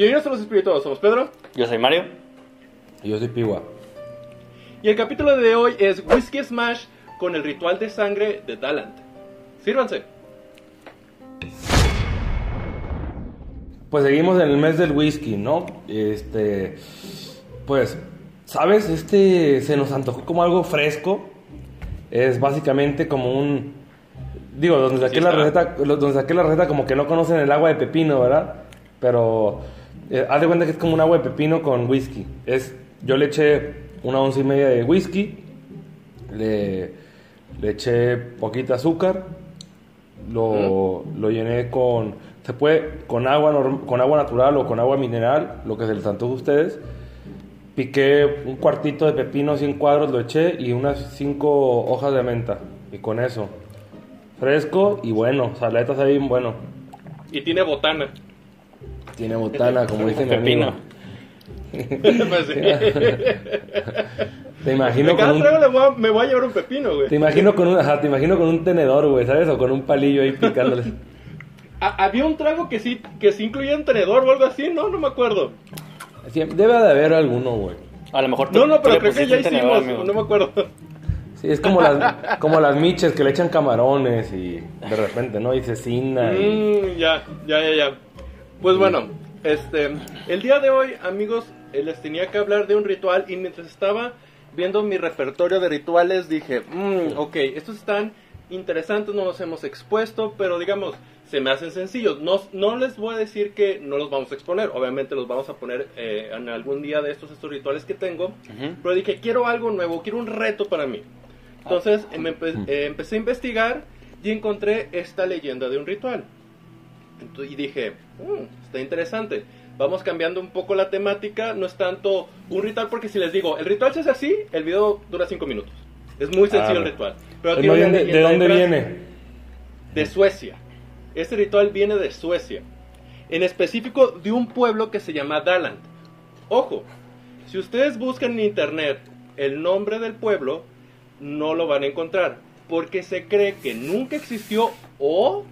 Bienvenidos a los espirituales, somos Pedro. Yo soy Mario. Y yo soy Piwa. Y el capítulo de hoy es Whiskey Smash con el ritual de sangre de Dalant. Sírvanse. Pues seguimos en el mes del whisky, ¿no? Este, pues, ¿sabes? Este se nos antojó como algo fresco. Es básicamente como un, digo, donde saqué Sí la receta, donde saqué la receta como que no conocen el agua de pepino, ¿verdad? Pero eh, haz de cuenta que es como un agua de pepino con whisky. Es, yo le eché una once y media de whisky, le, le eché poquita azúcar, lo, lo llené con, se puede con agua, norm- con agua natural o con agua mineral, lo que se les antoje a ustedes. Piqué un cuartito de pepino, 100 cuadros, lo eché y unas 5 hojas de menta. Y con eso, fresco y bueno, saletas ahí, bueno. Y tiene botana. Tiene botana, como dice mi Pepino. amigo. Te imagino cada con un, trago le voy a- me voy a llevar un pepino, güey. te imagino con un, ajá, te imagino con un tenedor, güey, ¿sabes? O con un palillo ahí picándoles. Ha- Había un trago que sí, que sí incluía un tenedor o algo así, ¿no? No me acuerdo. Sí, Debe de haber alguno, güey. A lo mejor tú, No, no, pero creo que ya tenedor, hicimos, no me acuerdo. Sí, es como las, como las miches que le echan camarones y de repente, ¿no? Y cecina y... Mm, ya, ya, ya, ya. Pues bueno, este, el día de hoy, amigos, eh, les tenía que hablar de un ritual y mientras estaba viendo mi repertorio de rituales dije, mm, ok, estos están interesantes, no los hemos expuesto, pero digamos, se me hacen sencillos. No, no les voy a decir que no los vamos a exponer, obviamente los vamos a poner eh, en algún día de estos, estos rituales que tengo, Ujú. pero dije, quiero algo nuevo, quiero un reto para mí. Entonces eh, me empe- eh, empecé a investigar y encontré esta leyenda de un ritual. Y dije, "Mm, está interesante. Vamos cambiando un poco la temática, no es tanto un ritual, porque si les digo, el ritual se hace así, el video dura 5 minutos. Es muy sencillo Ah, el ritual. Pero tiene una ¿de, de dónde viene? de Suecia. Este ritual viene de Suecia. En específico de un pueblo que se llama Daland. Ojo, si ustedes buscan en internet el nombre del pueblo, no lo van a encontrar. Porque se cree que nunca existió o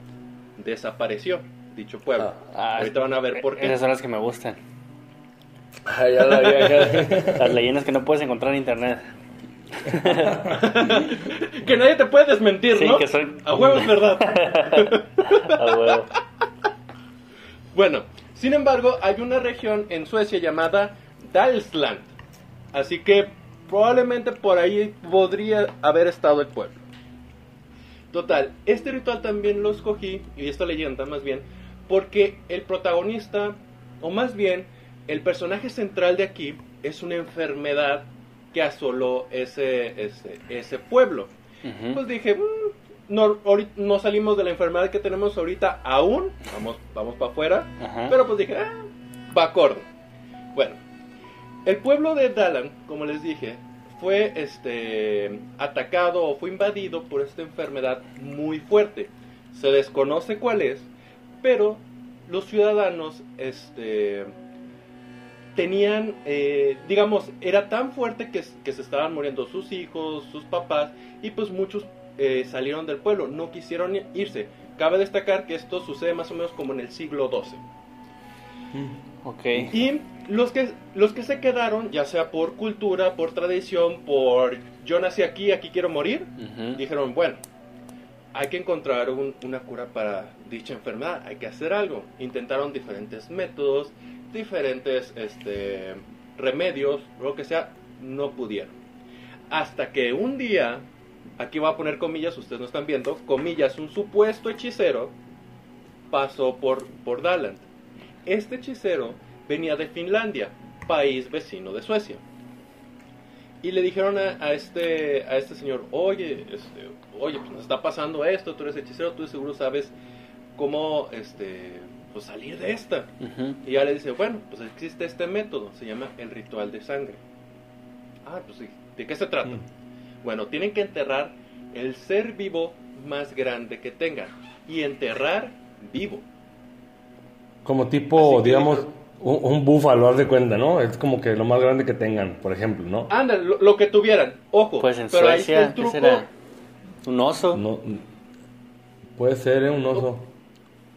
desapareció dicho pueblo. Ah, Ahorita van a ver por qué. Esas son las que me gustan. Ay, ya la vi, ya- Las leyendas que no puedes encontrar en internet. que nadie te puede desmentir, Sí, ¿no? que A huevo es verdad. A huevo. Bueno, sin embargo, hay una región en Suecia llamada Dalsland. Así que probablemente por ahí podría haber estado el pueblo. Total, este ritual también lo escogí, y esta leyenda más bien, porque el protagonista, o más bien, el personaje central de aquí, es una enfermedad que asoló ese, ese, ese pueblo. Pues dije, "Mm, no, no salimos de la enfermedad que tenemos ahorita aún, vamos, vamos para afuera, pero pues dije, ah, va acorde. Bueno, el pueblo de Dalan, como les dije, fue este, atacado o fue invadido por esta enfermedad muy fuerte. Se desconoce cuál es, pero los ciudadanos este, tenían, eh, digamos, era tan fuerte que, que se estaban muriendo sus hijos, sus papás, y pues muchos eh, salieron del pueblo, no quisieron irse. Cabe destacar que esto sucede más o menos como en el siglo XII. Ok. Y los que, los que se quedaron, ya sea por cultura, por tradición, por yo nací aquí, aquí quiero morir, dijeron, bueno, hay que encontrar un- una cura para dicha enfermedad, hay que hacer algo. Intentaron diferentes métodos, diferentes este, remedios, lo que sea, no pudieron. Hasta que un día, aquí voy a poner comillas, ustedes no están viendo, comillas, un supuesto hechicero pasó por, por Daland. Este hechicero venía de Finlandia, país vecino de Suecia. Y le dijeron a, a este, a este señor, oye, este, oye, pues nos está pasando esto, tú eres hechicero, tú seguro sabes cómo este, pues salir de esta. Y ya le dice, bueno, pues existe este método, se llama el ritual de sangre. Ah, pues sí, ¿de qué se trata? Mm. Bueno, tienen que enterrar el ser vivo más grande que tengan. Y enterrar vivo. Como tipo, digamos, un, un búfalo, haz de cuenta, ¿no? Es como que lo más grande que tengan, por ejemplo, ¿no? Anda, lo, lo que tuvieran, ojo. Pues en pero ahí está Suecia, el ¿qué truco. será? ¿Un oso? No, puede ser ¿eh? un oso.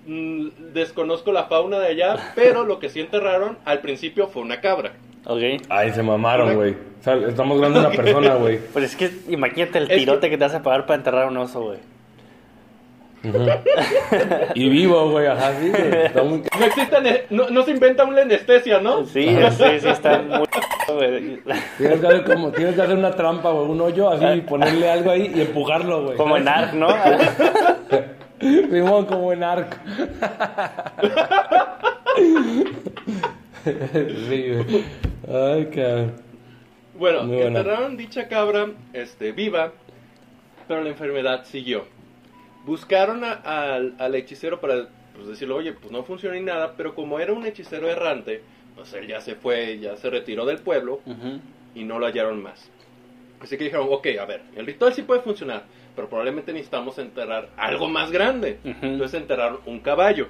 mm, desconozco la fauna de allá, pero lo que sí enterraron al principio fue una cabra. Ok. Ay, se mamaron, güey. O sea, estamos hablando de una persona, güey. Pues es que imagínate el Es tirote que- que... te vas a pagar para enterrar a un oso, güey. Y vivo, güey, ajá, sí, güey. Está muy... No existe, ane- no, no se inventa una anestesia, ¿no? Sí, sí, sí, está muy... güey. Tienes que, hacer como, tienes que hacer una trampa, güey, un hoyo así, y ponerle algo ahí y empujarlo, güey. Como en Ark, ¿no? Simón, como en arco. sí, güey. Ay, cabrón. Bueno, enterraron dicha cabra este, viva, pero la enfermedad siguió. Buscaron a- al, al hechicero para pues, decirle, oye, pues no funciona ni nada, pero como era un hechicero errante, pues él ya se fue, ya se retiró del pueblo Ujú. y no lo hallaron más. Así que dijeron, ok, a ver, el ritual sí puede funcionar, pero probablemente necesitamos enterrar algo más grande. Entonces enterraron un caballo.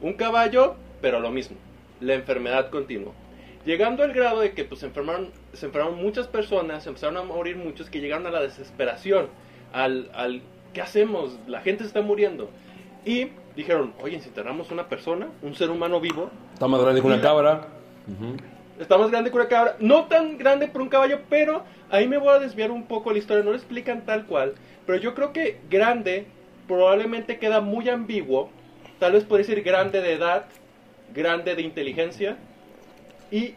Un caballo, pero lo mismo, la enfermedad continuó. Llegando al grado de que pues, se, enfermaron, se enfermaron muchas personas, empezaron a morir muchos que llegaron a la desesperación, al, al ¿qué hacemos? La gente se está muriendo. Y dijeron, oye, si enterramos una persona, un ser humano vivo, Está más grande que una cabra. Ujú. Está más grande que una cabra. No tan grande por un caballo, pero ahí me voy a desviar un poco la historia. No lo explican tal cual. Pero yo creo que grande probablemente queda muy ambiguo. Tal vez puede decir grande de edad, grande de inteligencia. Y,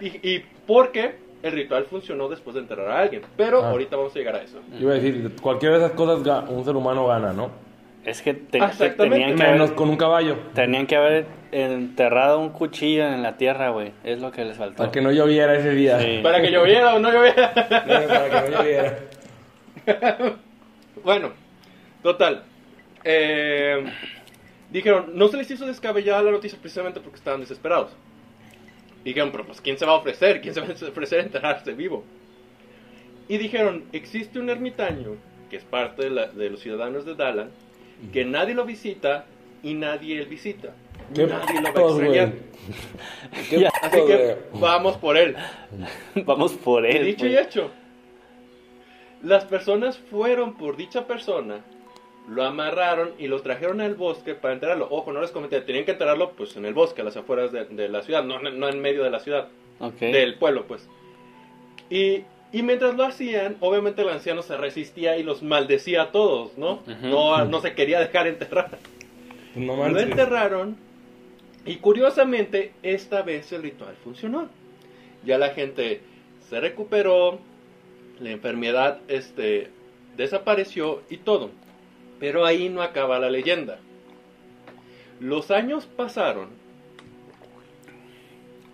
y, y porque el ritual funcionó después de enterrar a alguien. Pero Ah. ahorita vamos a llegar a eso. Iba a decir, cualquiera de esas cosas un ser humano gana, ¿no? Es que te- tenían, que Menos haber, con un caballo. tenían que haber enterrado un cuchillo en la tierra, güey. Es lo que les faltó. Para que no lloviera ese día. Sí. Para que lloviera o no lloviera. No, para que no lloviera. Bueno, total. Eh, dijeron, no se les hizo descabellada la noticia precisamente porque estaban desesperados. Dijeron, pero pues ¿quién se va a ofrecer? ¿Quién se va a ofrecer a enterrarse vivo? Y dijeron, existe un ermitaño que es parte de, la- de los ciudadanos de Dalan, que nadie lo visita y nadie él visita. Nadie lo va a extrañar. Así que vamos por él. Vamos por Y él. dicho y güey. hecho, las personas fueron por dicha persona, lo amarraron y lo trajeron al bosque para enterrarlo. Ojo, no les comenté, tenían que enterrarlo pues en el bosque, a las afueras de, de la ciudad, no, no en medio de la ciudad, del pueblo pues. Y, y mientras lo hacían, obviamente el anciano se resistía y los maldecía a todos, ¿no? No, no se quería dejar enterrar. No Lo enterraron y curiosamente esta vez el ritual funcionó. Ya la gente se recuperó, la enfermedad este, desapareció y todo. Pero ahí no acaba la leyenda. Los años pasaron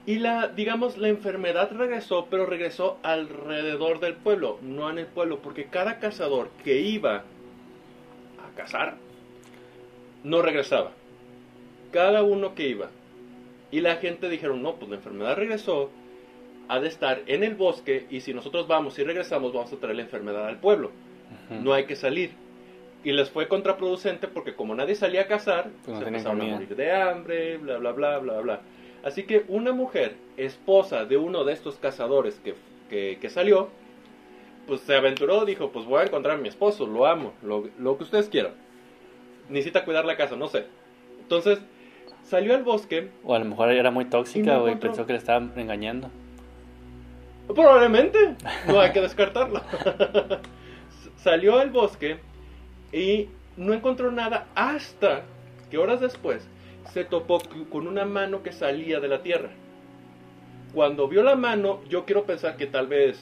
y la, digamos, la enfermedad regresó, pero regresó alrededor del pueblo, no en el pueblo, porque cada cazador que iba a cazar no regresaba. Cada uno que iba. Y la gente dijeron, no, pues la enfermedad regresó, ha de estar en el bosque y si nosotros vamos y regresamos vamos a traer la enfermedad al pueblo. No hay que salir. Y les fue contraproducente porque como nadie salía a cazar, Pues se empezaron a morir de hambre, bla, bla, bla, bla, bla. Así que una mujer, esposa de uno de estos cazadores que, que, que salió, pues se aventuró, dijo, pues voy a encontrar a mi esposo, lo amo, lo, lo que ustedes quieran. Necesita cuidar la casa, no sé. Entonces, salió al bosque, O a lo mejor era muy tóxica, güey. Pensó que le estaban engañando. Probablemente, no hay que descartarlo. Salió al bosque y no encontró nada hasta que horas después se topó con una mano que salía de la tierra. Cuando vio la mano, yo quiero pensar que tal vez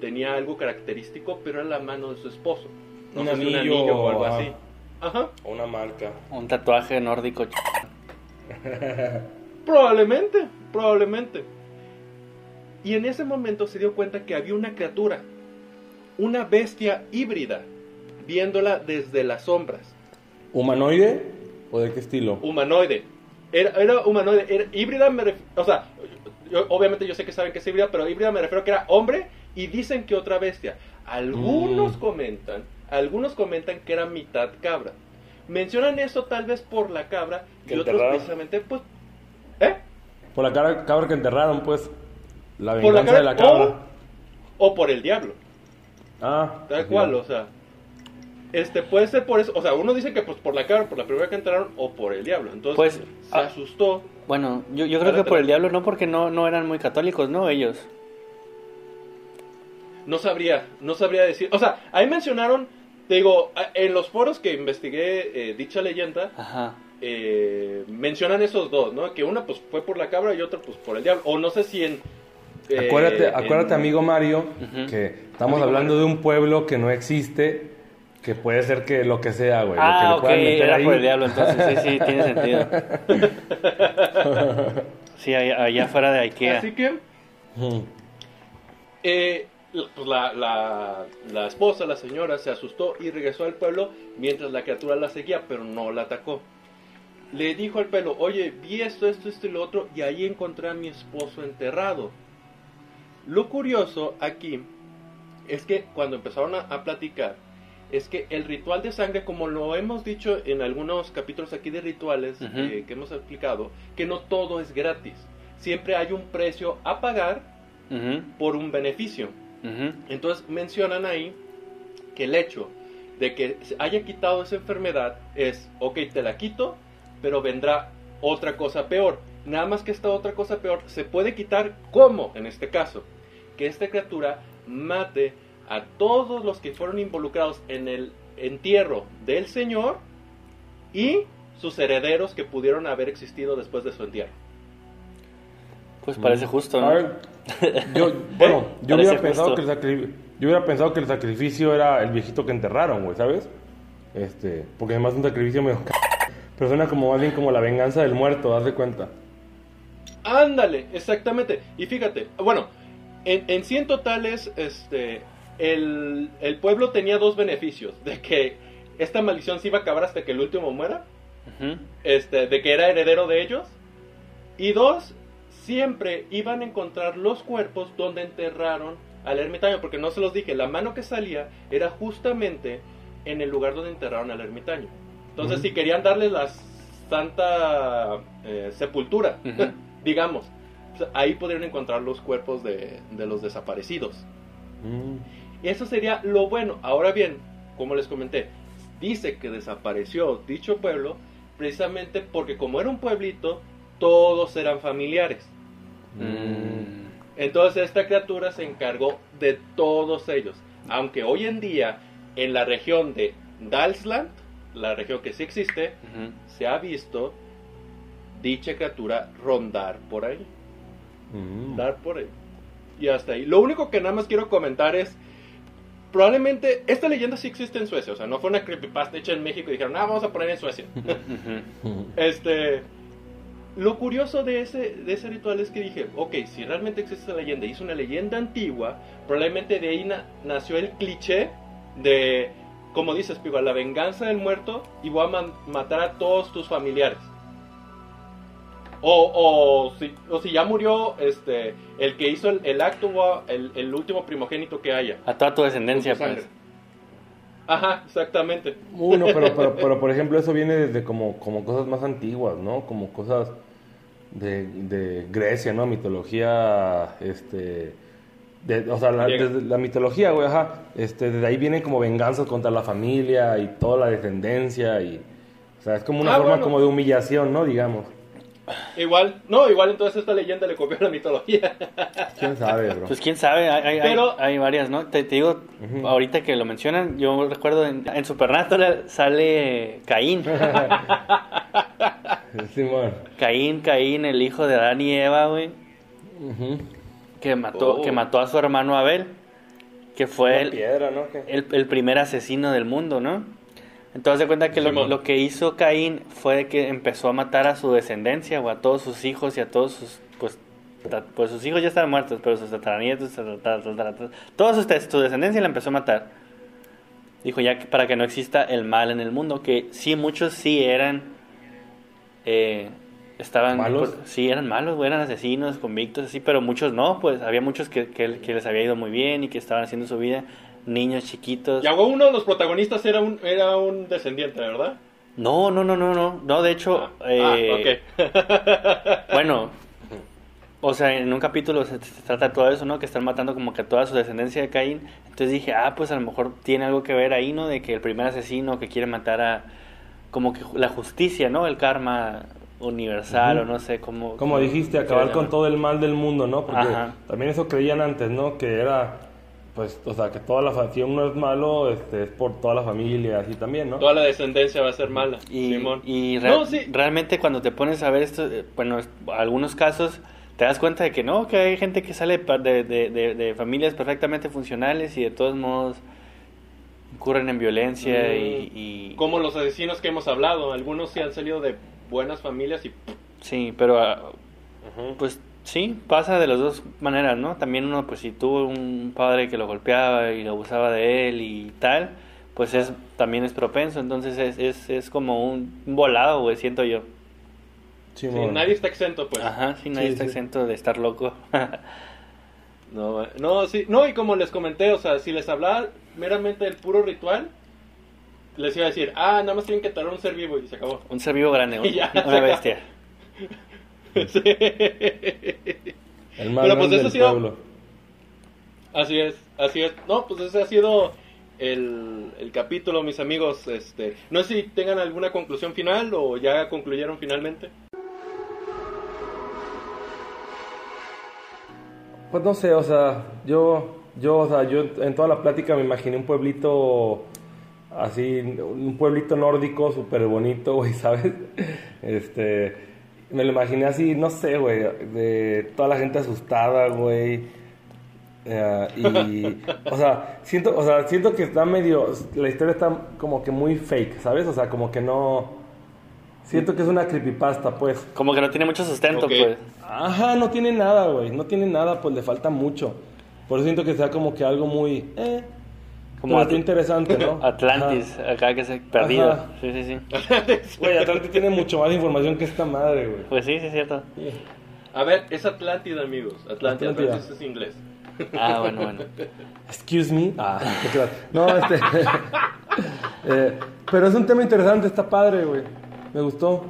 tenía algo característico, pero era la mano de su esposo. No Un sé un anillo, o algo ajá. así. Ajá, Una marca. Un tatuaje nórdico. probablemente, probablemente. Y en ese momento se dio cuenta que había una criatura, una bestia híbrida, viéndola desde las sombras. ¿Humanoide? ¿O de qué estilo? Humanoide. Era, era humanoide. Era, híbrida me ref- O sea, yo- obviamente yo sé que saben que es híbrida, pero híbrida me refiero a que era hombre y dicen que otra bestia. Algunos Mm. comentan, algunos comentan que era mitad cabra. Mencionan eso tal vez por la cabra Que y otros precisamente, pues... ¿Eh? Por la cara, cabra que enterraron, pues. La Por la venganza de la cabra. O, o por el diablo. Ah. Tal cual, o sea. Este, puede ser por eso, o sea, uno dice que pues por la cabra, por la primera que entraron, o por el diablo. Entonces, Pues, se ah. asustó. Bueno, yo, yo creo que por el diablo no, porque no, no eran muy católicos, ¿no? Ellos. No sabría, no sabría decir. O sea, ahí mencionaron, te digo, a- en los foros que investigué eh, dicha leyenda, Ajá. eh, mencionan esos dos, ¿no? Que una pues fue por la cabra y otra pues por el diablo. O no sé si en... eh, Acuérdate, en- acuérdate amigo Mario, que estamos Amigo hablando Mario. de un pueblo que no existe, que puede ser que lo que sea, güey. lo que Ah, le ok, meter era ahí. por el diablo, entonces sí, sí, tiene sentido. Sí, allá, allá fuera de Ikea. Así que... Eh, la- pues la, la, la esposa, la señora, se asustó y regresó al pueblo mientras la criatura la seguía, pero no la atacó. Le dijo al pelo, oye, vi esto, esto, esto y lo otro, y ahí encontré a mi esposo enterrado. Lo curioso aquí es que cuando empezaron a, a platicar, es que el ritual de sangre, como lo hemos dicho en algunos capítulos aquí de rituales eh, que hemos explicado, que no todo es gratis. Siempre hay un precio a pagar por un beneficio. Entonces mencionan ahí que el hecho de que haya quitado esa enfermedad es, ok, te la quito, pero vendrá otra cosa peor. Nada más que esta otra cosa peor se puede quitar como en este caso, que esta criatura mate a todos los que fueron involucrados en el entierro del Señor y sus herederos que pudieron haber existido después de su entierro. Pues parece justo, A ¿no? ver, yo, bueno, yo hubiera, pensado justo. que el sacri- yo hubiera pensado que el sacrificio era el viejito que enterraron, güey, ¿sabes? Este, porque además un sacrificio medio... Pero suena como más bien como la venganza del muerto, haz de cuenta. Ándale, exactamente. Y fíjate, bueno, en, en sí en total es, este, el, el pueblo tenía dos beneficios, de que esta maldición se iba a acabar hasta que el último muera, este, de que era heredero de ellos, y dos, siempre iban a encontrar los cuerpos donde enterraron al ermitaño, porque no se los dije, la mano que salía era justamente en el lugar donde enterraron al ermitaño. Entonces, si querían darle la santa eh, sepultura, digamos, pues, ahí podrían encontrar los cuerpos de, de los desaparecidos. Mm. Eso sería lo bueno. Ahora bien, como les comenté, dice que desapareció dicho pueblo precisamente porque como era un pueblito, todos eran familiares. Mm. Entonces esta criatura se encargó de todos ellos. Aunque hoy en día en la región de Dalsland, la región que sí existe, se ha visto dicha criatura rondar por ahí. Mm. Dar por ahí. Y hasta ahí. Lo único que nada más quiero comentar es. Probablemente esta leyenda sí existe en Suecia. O sea, no fue una creepypasta hecha en México y dijeron, ah, vamos a poner en Suecia. Este. Lo curioso de ese, de ese ritual es que dije, ok, si realmente existe esta leyenda y es una leyenda antigua, probablemente de ahí na- nació el cliché de, como dices, Pigo, la venganza del muerto y voy a matar a todos tus familiares. O, o, si, o si ya murió este el que hizo el, el acto, el, el último primogénito que haya. A toda tu descendencia, pues. Ajá, exactamente. Uno, pero, pero, pero por ejemplo eso viene desde como, como cosas más antiguas, ¿no? Como cosas de, de Grecia, ¿no? Mitología, este... de- o sea, la, Griega. desde la mitología, güey, ajá. Este, desde ahí vienen como venganzas contra la familia y toda la descendencia y... O sea, es como una Ah, forma bueno. como de humillación, ¿no? Digamos. Igual, no, igual entonces esta leyenda le copió la mitología. ¿Quién sabe, bro? Pues quién sabe, hay, varias, ¿no? Te, te digo, ahorita que lo mencionan, yo recuerdo en, en Supernatural sale Caín. Simón. Caín, Caín, el hijo de Adán y Eva, güey, que mató, Oh. que mató a su hermano Abel, que fue Una el, piedra, ¿no? ¿Qué? el, el primer asesino del mundo, ¿no? Entonces de cuenta que lo, que hizo Caín fue que empezó a matar a su descendencia, o a todos sus hijos y a todos sus, pues, ta- pues sus hijos ya están muertos, pero sus tataranietos, tatara- tatara- tatara- toda su, descendencia la empezó a matar. Dijo ya que para que no exista el mal en el mundo, que sí, muchos sí eran, eh, estaban, ¿Malos? pues, sí eran malos, eran asesinos, convictos, así, pero muchos no, pues había muchos que, que, que les había ido muy bien y que estaban haciendo su vida, niños chiquitos. Y uno de los protagonistas era un, era un descendiente, ¿verdad? No, no, no, no, no, no, de hecho, Ah, eh, ah, ok. bueno, o sea, en un capítulo se, se trata todo eso, ¿no? Que están matando como que a toda su descendencia de Caín. Entonces dije, ah, pues a lo mejor tiene algo que ver ahí, ¿no? De que el primer asesino que quiere matar a... Como que la justicia, ¿no? El karma universal o no sé cómo... Como dijiste, acabar con todo el mal del mundo, ¿no? Porque Ajá. también eso creían antes, ¿no? Que era, pues, o sea, que toda la fa- si uno es malo, este, es por toda la familia, así también, ¿no? Toda la descendencia va a ser mala. Y, Simón. y re- no, sí. realmente cuando te pones a ver esto, eh, bueno, algunos casos te das cuenta de que no, que hay gente que sale de, de- de- de familias perfectamente funcionales y de todos modos incurren en violencia Mm. y, y- Como los asesinos que hemos hablado. Algunos sí han salido de buenas familias y... sí, pero ah, pues sí, pasa de las dos maneras, ¿no? También uno, pues si tuvo un padre que lo golpeaba y lo abusaba de él y tal, pues es también es propenso, entonces es, es, es como un, volado, güey, siento yo. Sí, nadie está exento, pues. Ajá, sí, nadie Sí, está sí. exento de estar loco. No, no, sí, no, y como les comenté, o sea, si les hablaba meramente del puro ritual, les iba a decir, ah, nada más tienen que traer un ser vivo y se acabó. un ser vivo grande, Y ya, una bestia. Sí. El más Pero, pues, grande del sido- pueblo. Así es, así es. No, pues ese ha sido el, el capítulo, mis amigos. Este, no sé si tengan alguna conclusión final o ya concluyeron finalmente. Pues no sé, o sea, yo, yo, o sea, yo en toda la plática me imaginé un pueblito así, un pueblito nórdico súper bonito, güey, ¿sabes? Este, me lo imaginé así, no sé, güey, de toda la gente asustada, güey. Eh, y, o sea, siento, o sea, siento que está medio, la historia está como que muy fake, ¿sabes? O sea, como que no, siento que es una creepypasta, pues. Como que no tiene mucho sustento, Ok. pues. Ajá, no tiene nada, güey. No tiene nada, pues le falta mucho. Por eso siento que sea como que algo muy. Eh, Como está Atl- interesante, ¿no? Atlantis, acá que se perdido. Ajá. Sí, sí, sí. Güey, Atlantis tiene mucho más información que esta madre, güey. Pues sí, sí, es cierto. A ver, es Atlántida, amigos. Atlántida, Atlántida. Atlantis es inglés. Ah, bueno, bueno. Excuse me. Ah, creas. No, este. eh, pero es un tema interesante, está padre, güey. Me gustó.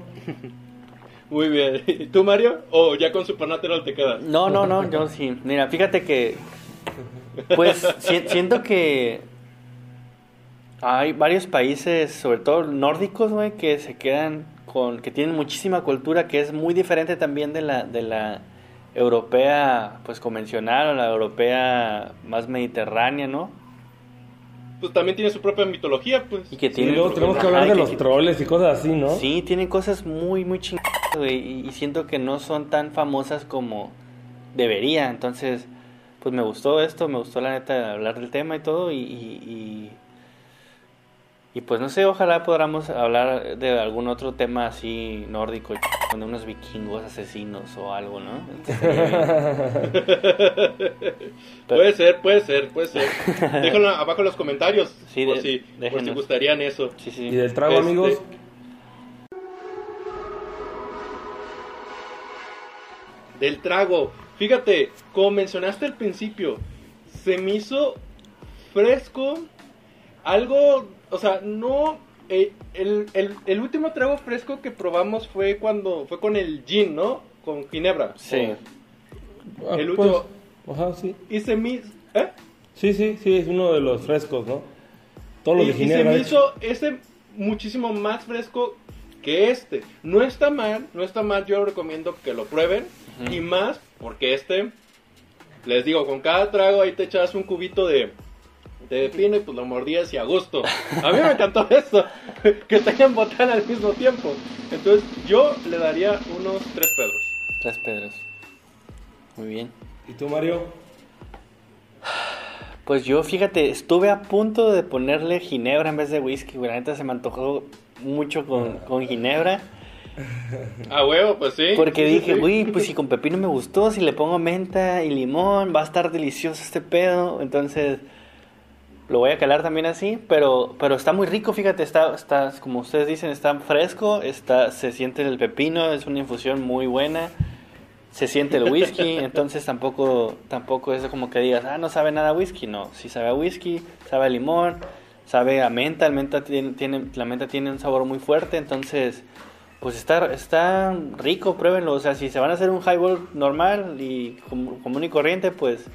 Muy bien. ¿Y tú, Mario? ¿O ya con Supernatural te quedas? No, no, no, yo sí. Mira, fíjate que. Pues si- siento que. Hay varios países, sobre todo nórdicos, güey, que se quedan con. que tienen muchísima cultura que es muy diferente también de la, de la europea, pues convencional, o la europea más mediterránea, ¿no? Pues también tiene su propia mitología, pues. Y que Sí, tienen. luego tenemos que hablar de y los que- troles y cosas así, ¿no? Sí, tienen cosas muy, muy chingadas, güey, y, y siento que no son tan famosas como debería. Entonces, pues me gustó esto, me gustó la neta hablar del tema y todo, y, y, y, pues no sé, ojalá podamos hablar de algún otro tema así nórdico, de unos vikingos asesinos o algo, ¿no? Puede ser, puede ser, puede ser. Déjenlo abajo en los comentarios. Sí, por, de- si, por si gustarían eso. Sí, sí. Y del trago, Este- amigos. Del trago. Fíjate, como mencionaste al principio, se me hizo fresco. Algo, o sea, no. eh, el, el- el último trago fresco que probamos fue cuando fue con el gin, ¿no? Con ginebra. Sí. Ah, el pues, último- Ajá, sí. Y se me, ¿eh? Sí, sí, sí, es uno de los frescos, ¿no? Todos los y, de y se Ginebra. me hizo ese muchísimo más fresco que este. No está mal, no está mal, yo recomiendo que lo prueben. Y más porque este, les digo, con cada trago ahí te echas un cubito de, de pino y pues lo mordías y a gusto. A mí me encantó eso, que tengan botana al mismo tiempo. Entonces yo le daría unos tres pedros. Tres Pedros. Muy bien. ¿Y tú, Mario? Pues yo, fíjate, estuve a punto de ponerle ginebra en vez de whisky, güey. La neta se me antojó mucho con, con ginebra. A huevo, pues sí. Porque dije, sí. uy, pues si con pepino me gustó, si le pongo menta y limón, va a estar delicioso este pedo. Entonces, lo voy a calar también así, pero, pero está muy rico, fíjate, está, está, como ustedes dicen, está fresco, está, se siente el pepino, es una infusión muy buena, se siente el whisky, entonces tampoco, tampoco es como que digas, ah, no sabe nada a whisky, no, sí sabe a whisky, sabe a limón, sabe a menta, el menta tiene, tiene, la menta tiene un sabor muy fuerte, entonces Pues está, está rico, pruébenlo. O sea, si se van a hacer un highball normal y com- común y corriente, pues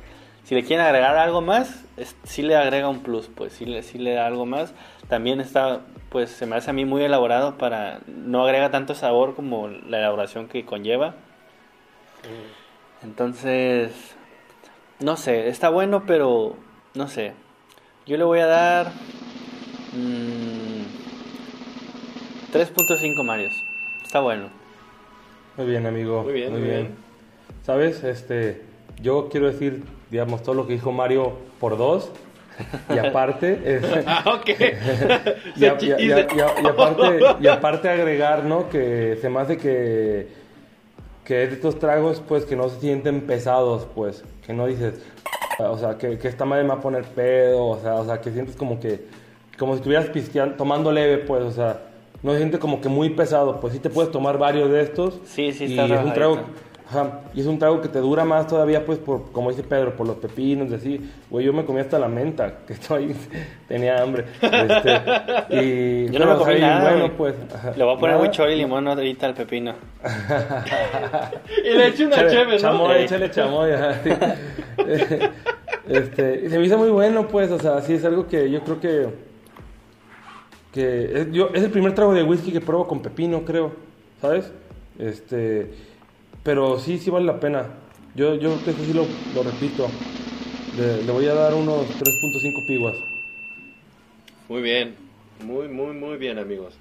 si le quieren agregar algo más, es- sí le agrega un plus, pues sí le, sí le da algo más. También está, pues se me hace a mí muy elaborado para, no agrega tanto sabor como la elaboración que conlleva. Entonces, no sé, está bueno, pero no sé. Yo le voy a dar mm, 3.5 Marios. Está bueno. Muy bien, amigo. Muy bien, muy bien. ¿Sabes? Este, yo quiero decir, digamos, todo lo que dijo Mario por dos. Y aparte, Ah, y, y y y y aparte, y agregar, ¿no? Que se me hace que, que es de estos tragos, pues, que no se sienten pesados, pues. Que no dices, o sea, que, que esta madre me va a poner pedo, o sea, o sea, que sientes como que, como si estuvieras pisteando, tomando leve, pues, o sea, no se siente como que muy pesado, pues sí te puedes tomar varios de estos. Sí, sí, y está es un trago. Ajá, y es un trago que te dura más todavía, pues, por, como dice Pedro, por los pepinos, y así. Güey, yo me comí hasta la menta, que estoy, tenía hambre. Este, y, Yo no me pero comí nada, bueno, pues. ajá. Le voy a poner Nada. mucho y limón ahorita al pepino. Y le eché una cheve, ¿no? Chamoy, échale chamoy. ajá, sí. este, y se me hizo muy bueno, pues, o sea, sí es algo que yo creo que. que es, yo, es el primer trago de whisky que pruebo con pepino, creo, ¿sabes? Este, pero sí, sí vale la pena. Yo, yo creo que eso sí lo, lo repito. Le, le voy a dar unos 3.5 piguas. Muy bien, muy, muy, muy bien, amigos.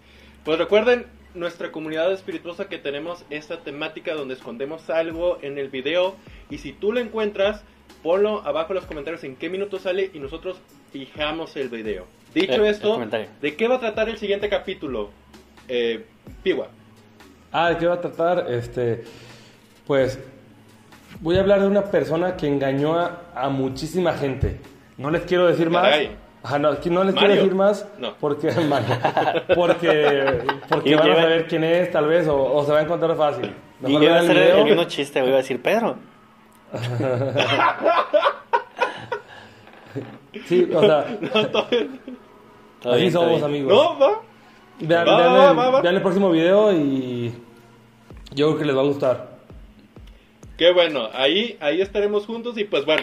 Pues recuerden nuestra comunidad espirituosa que tenemos esta temática donde escondemos algo en el video y si tú lo encuentras, ponlo abajo en los comentarios en qué minuto sale y nosotros fijamos el video. Dicho Eh, esto. ¿de qué va a tratar el siguiente capítulo? Eh, Piwa. Ah, ¿de qué va a tratar? Este, pues voy a hablar de una persona que engañó a, a muchísima gente. No les quiero decir más. Ajá, no, no les Mario. quiero decir más No. porque Mario. porque porque van a saber quién es tal vez o, o se va a encontrar fácil. Y yo iba a hacer el mismo chiste, iba a decir Pedro. Sí, o sea, Todo así bien, somos bien. amigos. No, va. Vean, Va, vean va, el, vean el próximo video y yo creo que les va a gustar. Qué bueno, ahí, ahí estaremos juntos y pues bueno,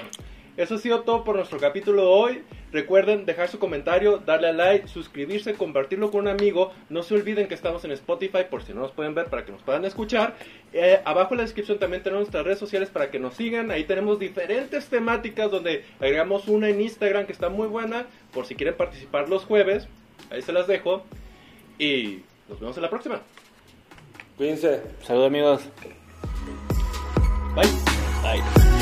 eso ha sido todo por nuestro capítulo de hoy. Recuerden dejar su comentario, darle a like, suscribirse, compartirlo con un amigo. No se olviden que estamos en Spotify por si no nos pueden ver para que nos puedan escuchar. Eh, abajo en la descripción también tenemos nuestras redes sociales para que nos sigan. Ahí tenemos diferentes temáticas donde agregamos una en Instagram que está muy buena por si quieren participar los jueves. Ahí se las dejo y nos vemos en la próxima. Cuídense. Saludos amigos. Bye. Bye.